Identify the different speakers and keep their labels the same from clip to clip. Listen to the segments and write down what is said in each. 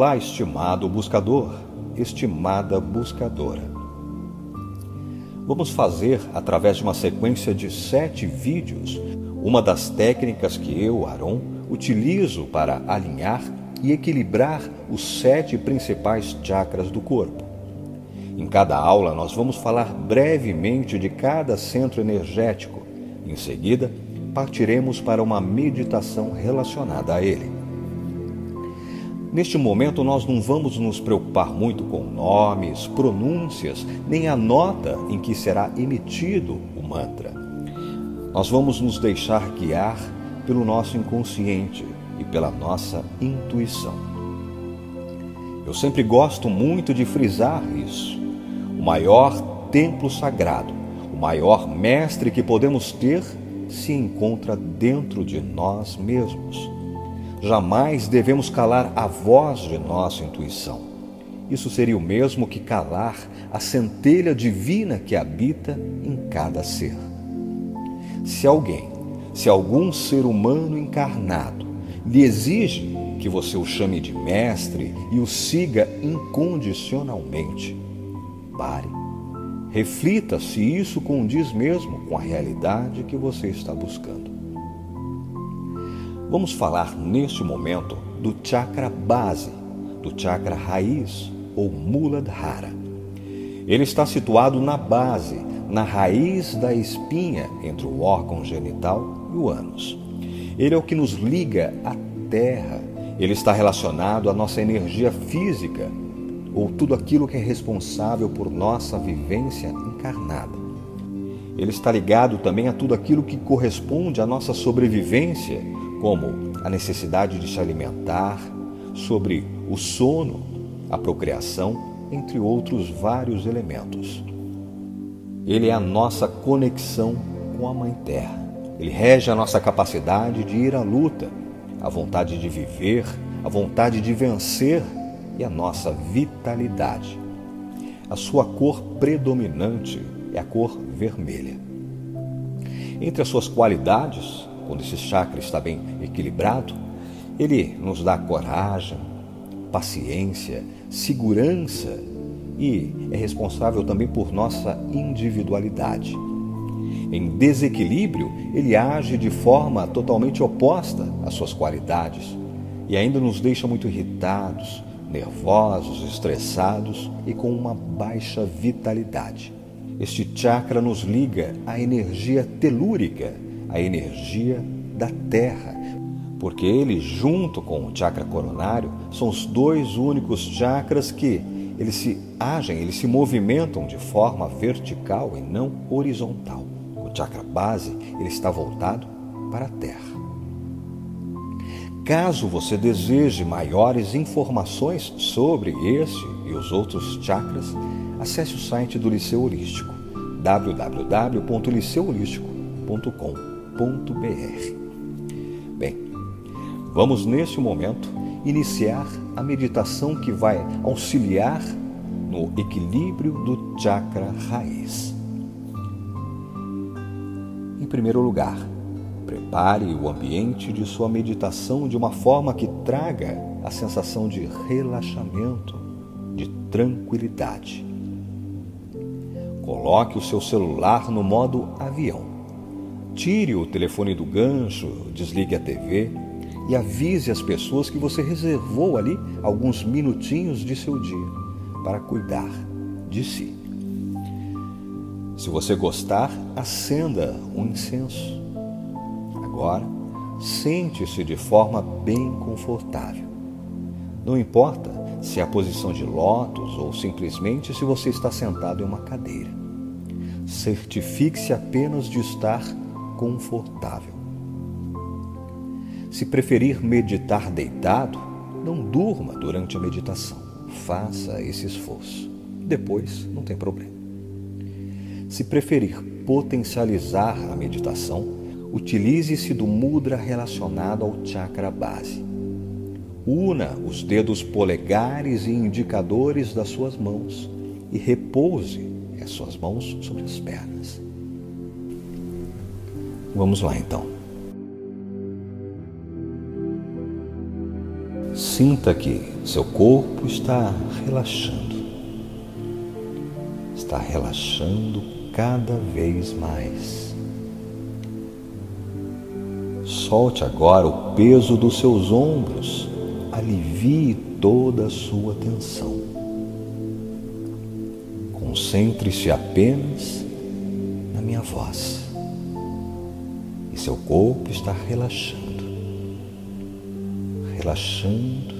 Speaker 1: Olá, estimado buscador, estimada buscadora. Vamos fazer, através de uma sequência de sete vídeos, uma das técnicas que eu, Aron, utilizo para alinhar e equilibrar os sete principais chakras do corpo. Em cada aula, nós vamos falar brevemente de cada centro energético. Em seguida, partiremos para uma meditação relacionada a ele. Neste momento, nós não vamos nos preocupar muito com nomes, pronúncias, nem a nota em que será emitido o mantra. Nós vamos nos deixar guiar pelo nosso inconsciente e pela nossa intuição. Eu sempre gosto muito de frisar isso. O maior templo sagrado, o maior mestre que podemos ter, se encontra dentro de nós mesmos. Jamais devemos calar a voz de nossa intuição. Isso seria o mesmo que calar a centelha divina que habita em cada ser. Se alguém, se algum ser humano encarnado lhe exige que você o chame de mestre e o siga incondicionalmente, pare. Reflita se isso condiz mesmo com a realidade que você está buscando. Vamos falar neste momento do chakra base, do chakra raiz ou Muladhara. Ele está situado na base, na raiz da espinha entre o órgão genital e o ânus. Ele é o que nos liga à terra. Ele está relacionado à nossa energia física, ou tudo aquilo que é responsável por nossa vivência encarnada. Ele está ligado também a tudo aquilo que corresponde à nossa sobrevivência como a necessidade de se alimentar, sobre o sono, a procriação, entre outros vários elementos. Ele é a nossa conexão com a Mãe Terra. Ele rege a nossa capacidade de ir à luta, a vontade de viver, a vontade de vencer e a nossa vitalidade. A sua cor predominante é a cor vermelha. Entre as suas qualidades, quando esse chakra está bem equilibrado, ele nos dá coragem, paciência, segurança e é responsável também por nossa individualidade. Em desequilíbrio, ele age de forma totalmente oposta às suas qualidades e ainda nos deixa muito irritados, nervosos, estressados e com uma baixa vitalidade. Este chakra nos liga à energia telúrica a energia da Terra, porque ele, junto com o chakra coronário, são os dois únicos chakras que eles se agem, eles se movimentam de forma vertical e não horizontal. O chakra base ele está voltado para a Terra. Caso você deseje maiores informações sobre este e os outros chakras, acesse o site do Liceu Holístico www.liceuholístico.com Bem, vamos neste momento iniciar a meditação que vai auxiliar no equilíbrio do chakra raiz. Em primeiro lugar, prepare o ambiente de sua meditação de uma forma que traga a sensação de relaxamento, de tranquilidade. Coloque o seu celular no modo avião Tire o telefone do gancho, desligue a TV e avise as pessoas que você reservou ali alguns minutinhos de seu dia para cuidar de si. Se você gostar, acenda um incenso. Agora, sente-se de forma bem confortável. Não importa se é a posição de lótus ou simplesmente se você está sentado em uma cadeira. Certifique-se apenas de estar confortável. Se preferir meditar deitado, não durma durante a meditação. Faça esse esforço. Depois, não tem problema. Se preferir potencializar a meditação, utilize-se do mudra relacionado ao chakra base. Una os dedos polegares e indicadores das suas mãos e repouse as suas mãos sobre as pernas. Vamos lá então. Sinta que seu corpo está relaxando. Está relaxando cada vez mais. Solte agora o peso dos seus ombros. Alivie toda a sua tensão. Concentre-se apenas na minha voz. Seu corpo está relaxando. Relaxando.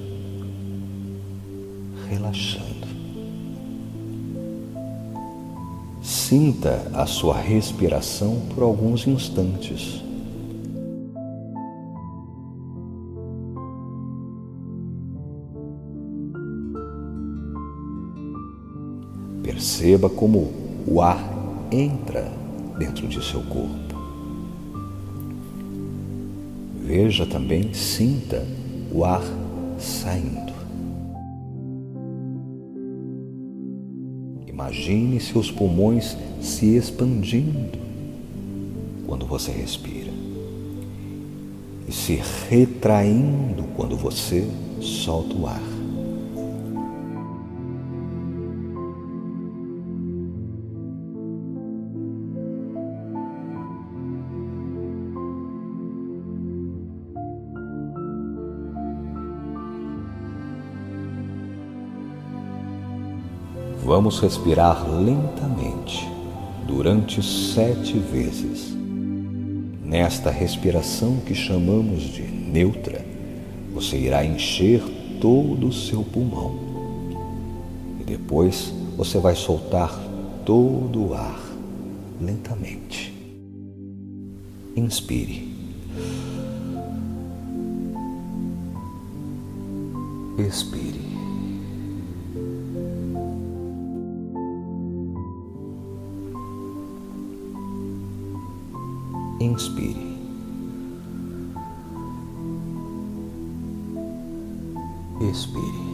Speaker 1: Relaxando. Sinta a sua respiração por alguns instantes. Perceba como o ar entra dentro de seu corpo. Veja também, sinta o ar saindo. Imagine seus pulmões se expandindo quando você respira e se retraindo quando você solta o ar. Vamos respirar lentamente durante sete vezes. Nesta respiração que chamamos de neutra, você irá encher todo o seu pulmão. E depois você vai soltar todo o ar lentamente. Inspire. Expire. Inspire. Expire.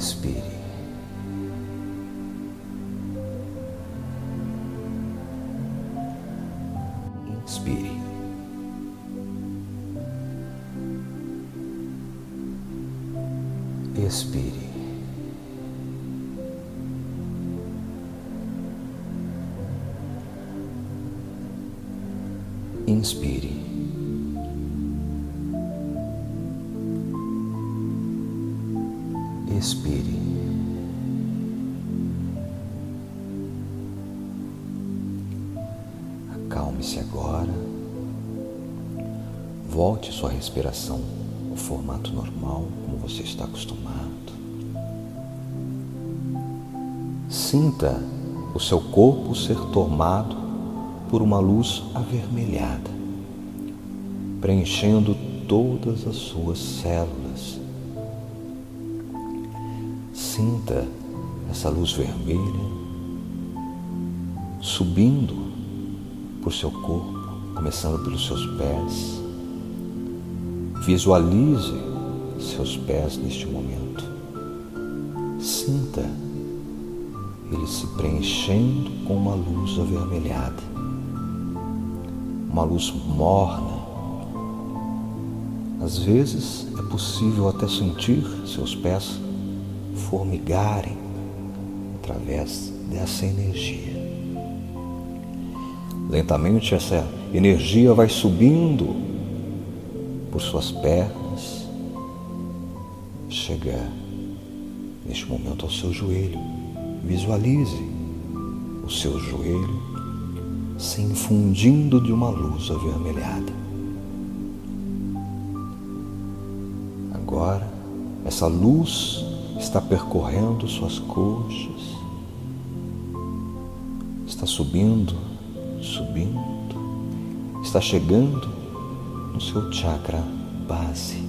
Speaker 1: Expire. Inspire. Expire. Inspire. Expire. Acalme-se agora. Volte sua respiração ao formato normal, como você está acostumado. Sinta o seu corpo ser tomado por uma luz avermelhada, preenchendo todas as suas células. Sinta essa luz vermelha subindo por seu corpo, começando pelos seus pés. Visualize seus pés neste momento. Sinta ele se preenchendo com uma luz avermelhada, uma luz morna. Às vezes é possível até sentir seus pés formigarem através dessa energia. Lentamente essa energia vai subindo por suas pernas, chega neste momento ao seu joelho. Visualize o seu joelho se infundindo de uma luz avermelhada. Agora, essa luz está percorrendo suas coxas, está subindo, subindo, está chegando no seu chakra base.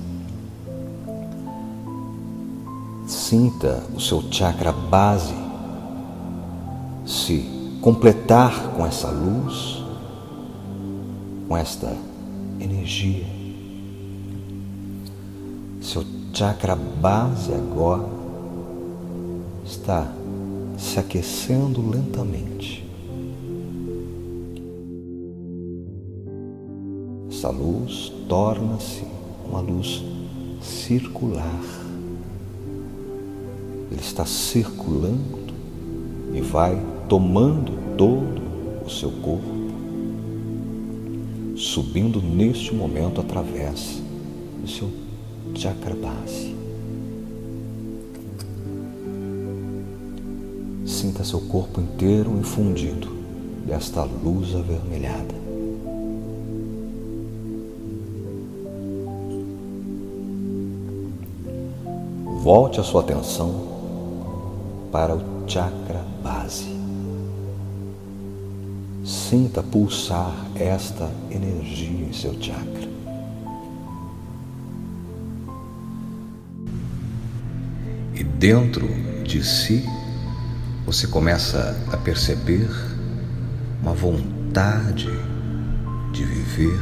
Speaker 1: Sinta o seu chakra base se completar com essa luz, com esta energia. Seu chakra base agora está se aquecendo lentamente. Essa luz torna-se uma luz circular. Ele está circulando e vai tomando todo o seu corpo, subindo neste momento através do seu chakra base. Sinta seu corpo inteiro infundido desta luz avermelhada. Volte a sua atenção para o chakra base. Sinta pulsar esta energia em seu chakra. E dentro de si, você começa a perceber uma vontade de viver,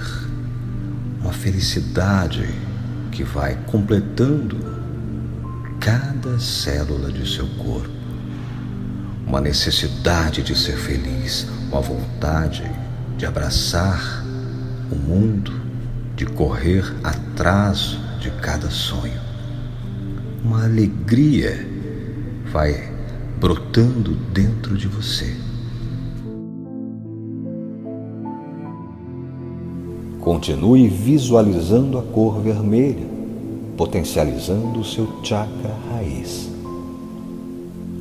Speaker 1: uma felicidade que vai completando cada célula de seu corpo uma necessidade de ser feliz, uma vontade de abraçar o mundo, de correr atrás de cada sonho. Uma alegria vai brotando dentro de você. Continue visualizando a cor vermelha, potencializando o seu chakra raiz.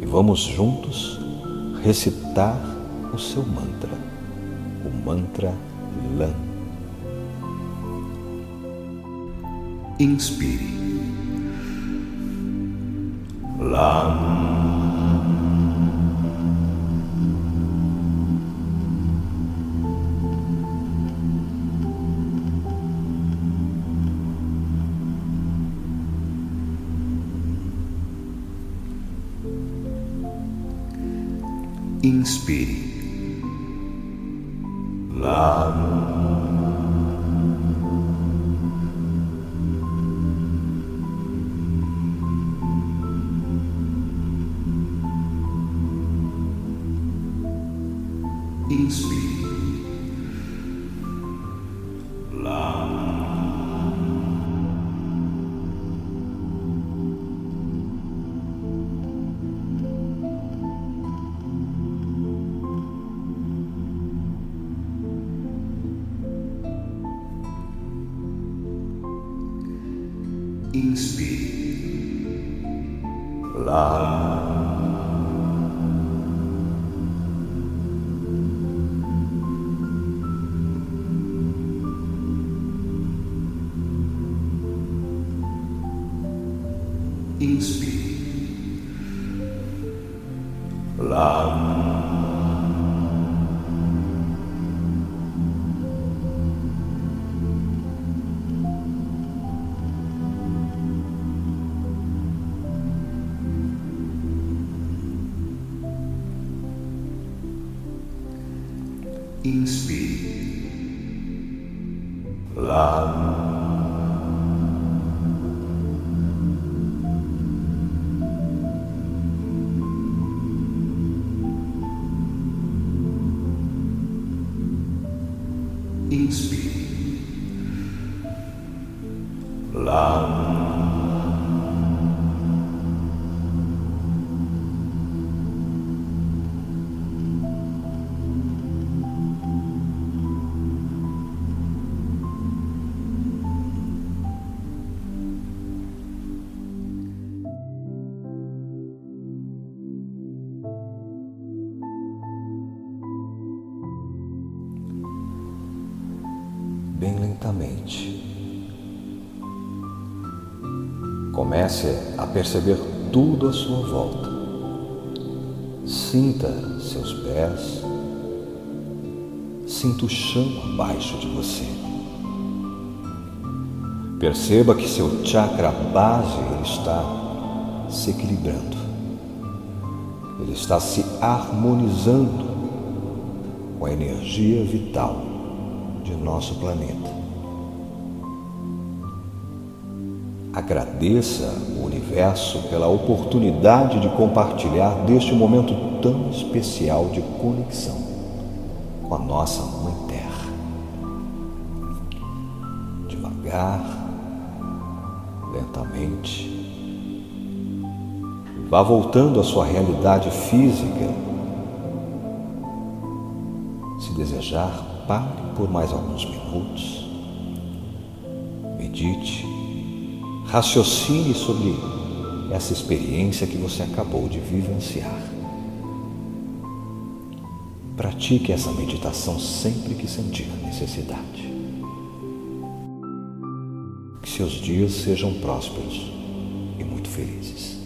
Speaker 1: E vamos juntos recitar o seu mantra, o mantra LAN. Inspire. LAN. Inspire. Lá. Inspire. Inspire. Lá. Inspire. Inspire. Lá. Inspire. Lá. Bem lentamente. Comece a perceber tudo à sua volta. Sinta seus pés, sinta o chão abaixo de você. Perceba que seu chakra base está se equilibrando, ele está se harmonizando com a energia vital de nosso planeta. Agradeça o universo pela oportunidade de compartilhar deste momento tão especial de conexão com a nossa Mãe Terra. Devagar, lentamente, vá voltando à sua realidade física. Se desejar, pare por mais alguns minutos. Medite Raciocine sobre essa experiência que você acabou de vivenciar. Pratique essa meditação sempre que sentir necessidade. Que seus dias sejam prósperos e muito felizes.